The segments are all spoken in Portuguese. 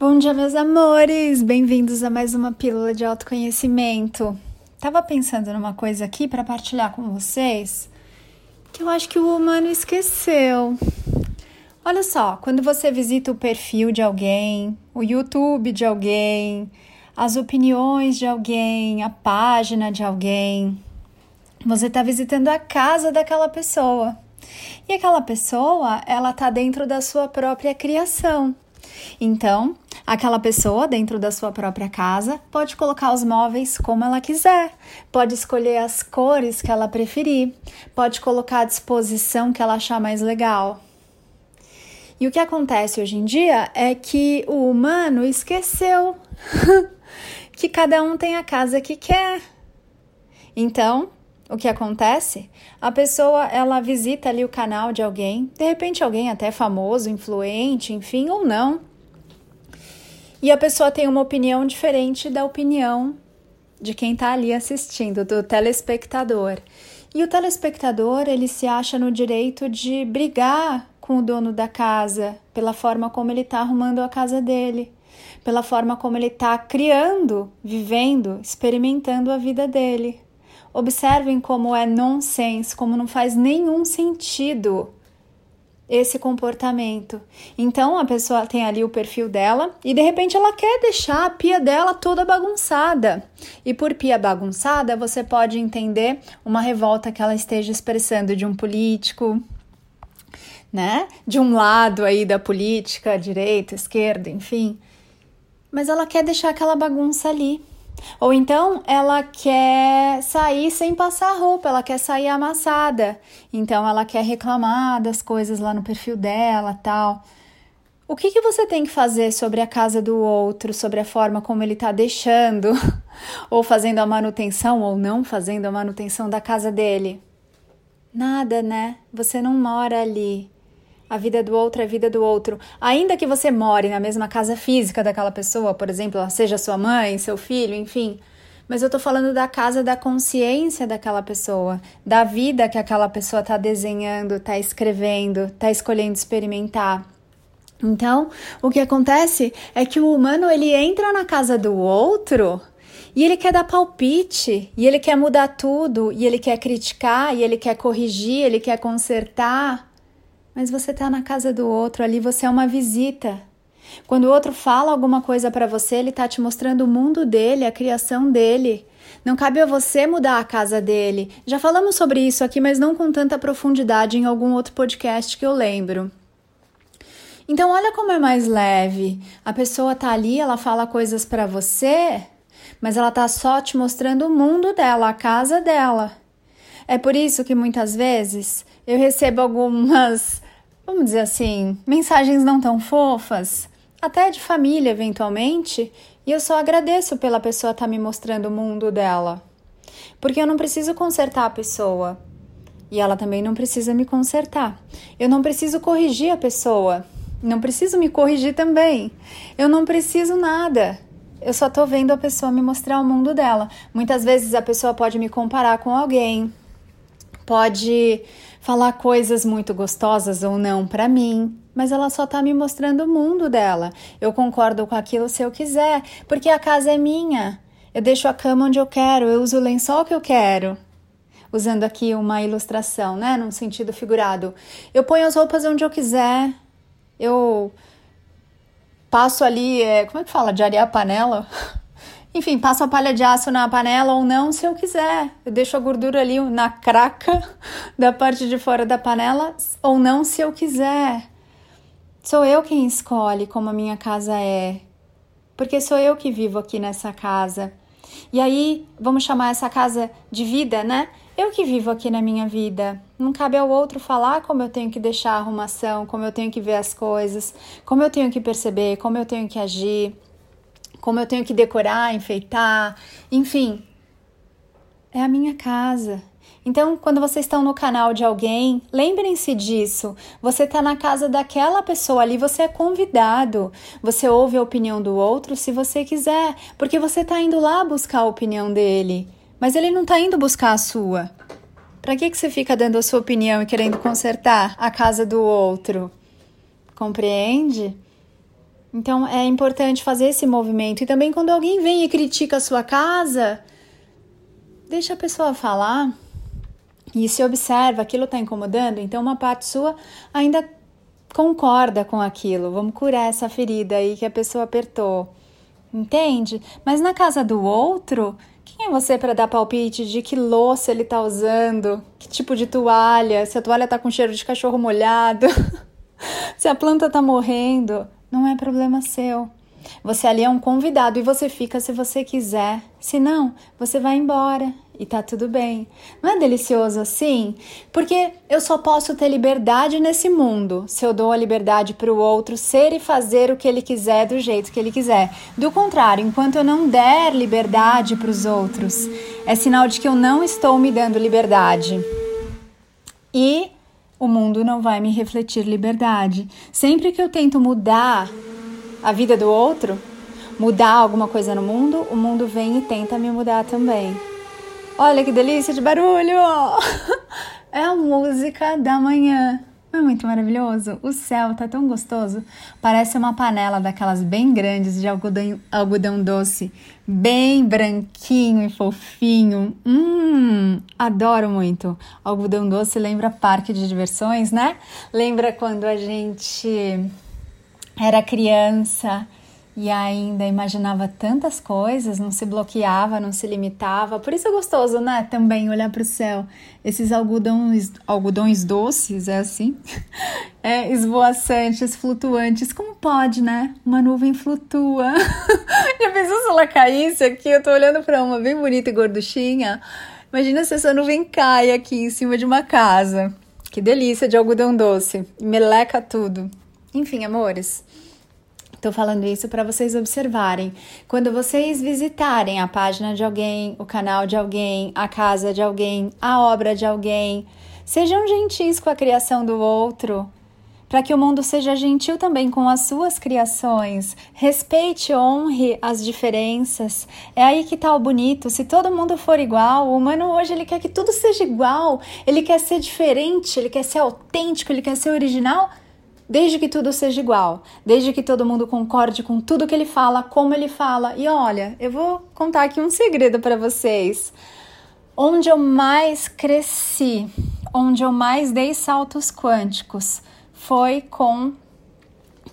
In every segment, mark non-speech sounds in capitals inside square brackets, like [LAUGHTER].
Bom dia, meus amores! Bem-vindos a mais uma pílula de autoconhecimento. Tava pensando numa coisa aqui para partilhar com vocês que eu acho que o humano esqueceu. Olha só, quando você visita o perfil de alguém, o YouTube de alguém, as opiniões de alguém, a página de alguém, você está visitando a casa daquela pessoa. E aquela pessoa, ela tá dentro da sua própria criação. Então, aquela pessoa dentro da sua própria casa pode colocar os móveis como ela quiser, pode escolher as cores que ela preferir, pode colocar a disposição que ela achar mais legal. E o que acontece hoje em dia é que o humano esqueceu [LAUGHS] que cada um tem a casa que quer. Então, o que acontece? A pessoa ela visita ali o canal de alguém, de repente alguém até famoso, influente, enfim, ou não. E a pessoa tem uma opinião diferente da opinião de quem está ali assistindo, do telespectador. E o telespectador, ele se acha no direito de brigar com o dono da casa pela forma como ele está arrumando a casa dele, pela forma como ele está criando, vivendo, experimentando a vida dele. Observem como é nonsense, como não faz nenhum sentido esse comportamento. Então a pessoa tem ali o perfil dela e de repente ela quer deixar a pia dela toda bagunçada. E por pia bagunçada, você pode entender uma revolta que ela esteja expressando de um político, né? De um lado aí da política, direita, esquerda, enfim. Mas ela quer deixar aquela bagunça ali. Ou então ela quer sair sem passar roupa, ela quer sair amassada. Então ela quer reclamar das coisas lá no perfil dela, tal. O que, que você tem que fazer sobre a casa do outro, sobre a forma como ele está deixando, [LAUGHS] ou fazendo a manutenção, ou não fazendo a manutenção da casa dele? Nada, né? Você não mora ali. A vida do outro é a vida do outro. Ainda que você more na mesma casa física daquela pessoa, por exemplo, seja sua mãe, seu filho, enfim. Mas eu tô falando da casa da consciência daquela pessoa, da vida que aquela pessoa tá desenhando, tá escrevendo, tá escolhendo experimentar. Então, o que acontece é que o humano ele entra na casa do outro e ele quer dar palpite, e ele quer mudar tudo, e ele quer criticar, e ele quer corrigir, ele quer consertar mas você está na casa do outro, ali você é uma visita. Quando o outro fala alguma coisa para você, ele está te mostrando o mundo dele, a criação dele. Não cabe a você mudar a casa dele. Já falamos sobre isso aqui, mas não com tanta profundidade em algum outro podcast que eu lembro. Então, olha como é mais leve. A pessoa tá ali, ela fala coisas para você, mas ela tá só te mostrando o mundo dela, a casa dela. É por isso que muitas vezes eu recebo algumas, vamos dizer assim, mensagens não tão fofas, até de família eventualmente, e eu só agradeço pela pessoa estar tá me mostrando o mundo dela. Porque eu não preciso consertar a pessoa. E ela também não precisa me consertar. Eu não preciso corrigir a pessoa. Não preciso me corrigir também. Eu não preciso nada. Eu só tô vendo a pessoa me mostrar o mundo dela. Muitas vezes a pessoa pode me comparar com alguém, pode falar coisas muito gostosas ou não para mim, mas ela só tá me mostrando o mundo dela. Eu concordo com aquilo se eu quiser, porque a casa é minha. Eu deixo a cama onde eu quero, eu uso o lençol que eu quero. Usando aqui uma ilustração, né, num sentido figurado. Eu ponho as roupas onde eu quiser. Eu passo ali, é, como é que fala? De arear a panela? [LAUGHS] Enfim, passo a palha de aço na panela ou não, se eu quiser. Eu deixo a gordura ali na craca da parte de fora da panela ou não, se eu quiser. Sou eu quem escolhe como a minha casa é. Porque sou eu que vivo aqui nessa casa. E aí, vamos chamar essa casa de vida, né? Eu que vivo aqui na minha vida. Não cabe ao outro falar como eu tenho que deixar a arrumação, como eu tenho que ver as coisas, como eu tenho que perceber, como eu tenho que agir como eu tenho que decorar, enfeitar, enfim. É a minha casa. Então, quando vocês estão no canal de alguém, lembrem-se disso. Você está na casa daquela pessoa ali, você é convidado. Você ouve a opinião do outro se você quiser, porque você está indo lá buscar a opinião dele, mas ele não está indo buscar a sua. Para que, que você fica dando a sua opinião e querendo consertar a casa do outro? Compreende? Então é importante fazer esse movimento. E também quando alguém vem e critica a sua casa, deixa a pessoa falar e se observa, aquilo está incomodando, então uma parte sua ainda concorda com aquilo. Vamos curar essa ferida aí que a pessoa apertou. Entende? Mas na casa do outro, quem é você para dar palpite de que louça ele tá usando? Que tipo de toalha? Se a toalha tá com cheiro de cachorro molhado? [LAUGHS] se a planta tá morrendo? Não é problema seu. Você ali é um convidado e você fica se você quiser. Se não, você vai embora e tá tudo bem. Não é delicioso assim? Porque eu só posso ter liberdade nesse mundo se eu dou a liberdade para o outro ser e fazer o que ele quiser do jeito que ele quiser. Do contrário, enquanto eu não der liberdade para os outros, é sinal de que eu não estou me dando liberdade. E o mundo não vai me refletir liberdade. Sempre que eu tento mudar a vida do outro, mudar alguma coisa no mundo, o mundo vem e tenta me mudar também. Olha que delícia de barulho! [LAUGHS] É a música da manhã. É muito maravilhoso? O céu tá tão gostoso. Parece uma panela daquelas bem grandes de algodão, algodão doce, bem branquinho e fofinho. Hum, adoro muito. Algodão doce lembra parque de diversões, né? Lembra quando a gente era criança e ainda imaginava tantas coisas, não se bloqueava, não se limitava. Por isso é gostoso, né? Também olhar para o céu. Esses algodões, algodões doces, é assim? [LAUGHS] É, esvoaçantes, flutuantes. Como pode, né? Uma nuvem flutua. [LAUGHS] Já pensou se ela caísse aqui? Eu tô olhando para uma bem bonita e gorduchinha. Imagina se essa nuvem cai aqui em cima de uma casa. Que delícia de algodão doce. Meleca tudo. Enfim, amores. Estou falando isso para vocês observarem. Quando vocês visitarem a página de alguém, o canal de alguém, a casa de alguém, a obra de alguém, sejam gentis com a criação do outro, para que o mundo seja gentil também com as suas criações. Respeite, honre as diferenças. É aí que está o bonito. Se todo mundo for igual, o humano hoje ele quer que tudo seja igual, ele quer ser diferente, ele quer ser autêntico, ele quer ser original desde que tudo seja igual, desde que todo mundo concorde com tudo que ele fala, como ele fala. E olha, eu vou contar aqui um segredo para vocês. Onde eu mais cresci, onde eu mais dei saltos quânticos, foi com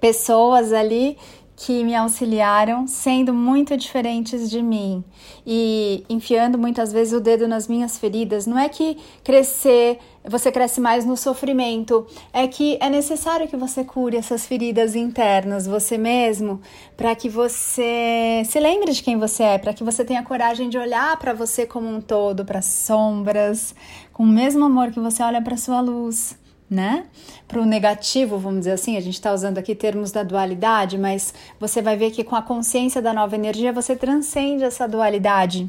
pessoas ali que me auxiliaram sendo muito diferentes de mim e enfiando muitas vezes o dedo nas minhas feridas. Não é que crescer você cresce mais no sofrimento, é que é necessário que você cure essas feridas internas, você mesmo, para que você se lembre de quem você é, para que você tenha coragem de olhar para você como um todo, para as sombras, com o mesmo amor que você olha para sua luz né? Para o negativo, vamos dizer assim, a gente está usando aqui termos da dualidade, mas você vai ver que com a consciência da nova energia você transcende essa dualidade.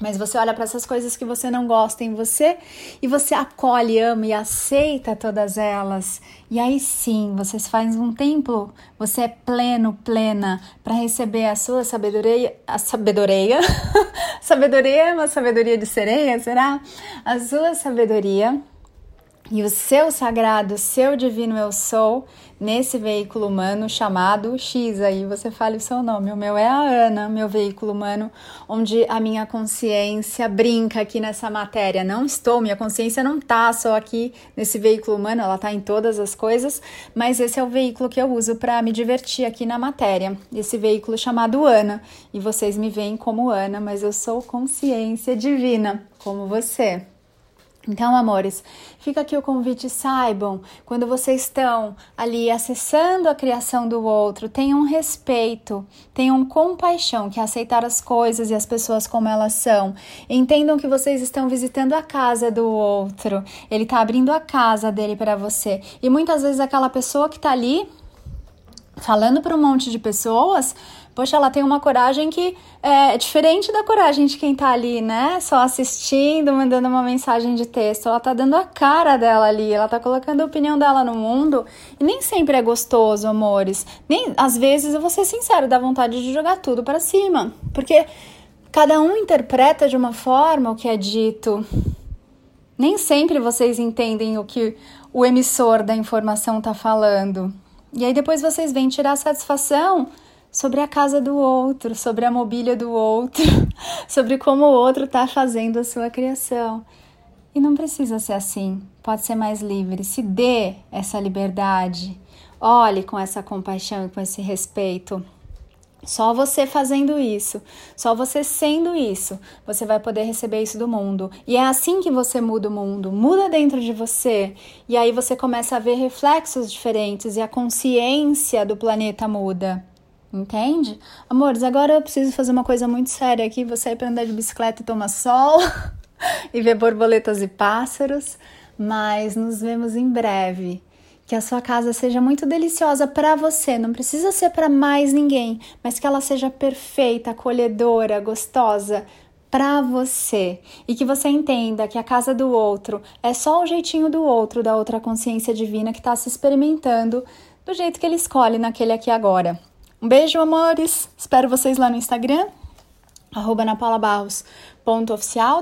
Mas você olha para essas coisas que você não gosta em você e você acolhe, ama e aceita todas elas. E aí sim, você faz um templo, você é pleno, plena para receber a sua sabedoria, a sabedoria. [LAUGHS] sabedoria é uma sabedoria de sereia, será? A sua sabedoria e o seu sagrado, seu divino eu sou, nesse veículo humano chamado X. Aí você fala o seu nome. O meu é a Ana, meu veículo humano, onde a minha consciência brinca aqui nessa matéria. Não estou, minha consciência não tá só aqui nesse veículo humano, ela tá em todas as coisas, mas esse é o veículo que eu uso para me divertir aqui na matéria. Esse veículo chamado Ana. E vocês me veem como Ana, mas eu sou consciência divina, como você. Então, amores, fica aqui o convite, saibam, quando vocês estão ali acessando a criação do outro, tenham respeito, tenham compaixão, que é aceitar as coisas e as pessoas como elas são. Entendam que vocês estão visitando a casa do outro, ele está abrindo a casa dele para você. E muitas vezes aquela pessoa que está ali falando para um monte de pessoas, poxa, ela tem uma coragem que é diferente da coragem de quem tá ali, né? Só assistindo, mandando uma mensagem de texto. Ela tá dando a cara dela ali, ela tá colocando a opinião dela no mundo. E nem sempre é gostoso, amores. Nem às vezes, eu vou ser sincero, dá vontade de jogar tudo para cima, porque cada um interpreta de uma forma o que é dito. Nem sempre vocês entendem o que o emissor da informação tá falando E aí depois vocês vêm tirar satisfação sobre a casa do outro, sobre a mobília do outro, [LAUGHS] sobre como o outro está fazendo a sua criação. E não precisa ser assim, pode ser mais livre. Se dê essa liberdade, olhe com essa compaixão e com esse respeito. Só você fazendo isso, só você sendo isso, você vai poder receber isso do mundo. E é assim que você muda o mundo, muda dentro de você. E aí você começa a ver reflexos diferentes e a consciência do planeta muda. Entende? Amores, agora eu preciso fazer uma coisa muito séria aqui. Você ir para andar de bicicleta e tomar sol [LAUGHS] e ver borboletas e pássaros. Mas nos vemos em breve. Que a sua casa seja muito deliciosa para você, não precisa ser para mais ninguém, mas que ela seja perfeita, acolhedora, gostosa para você e que você entenda que a casa do outro é só o jeitinho do outro, da outra consciência divina que está se experimentando do jeito que ele escolhe naquele aqui agora. Um beijo, amores! Espero vocês lá no Instagram, arroba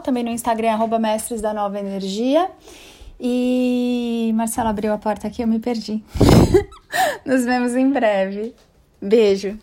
também no Instagram, arroba mestres da nova energia. E Marcelo abriu a porta aqui, eu me perdi. [LAUGHS] Nos vemos em breve. Beijo.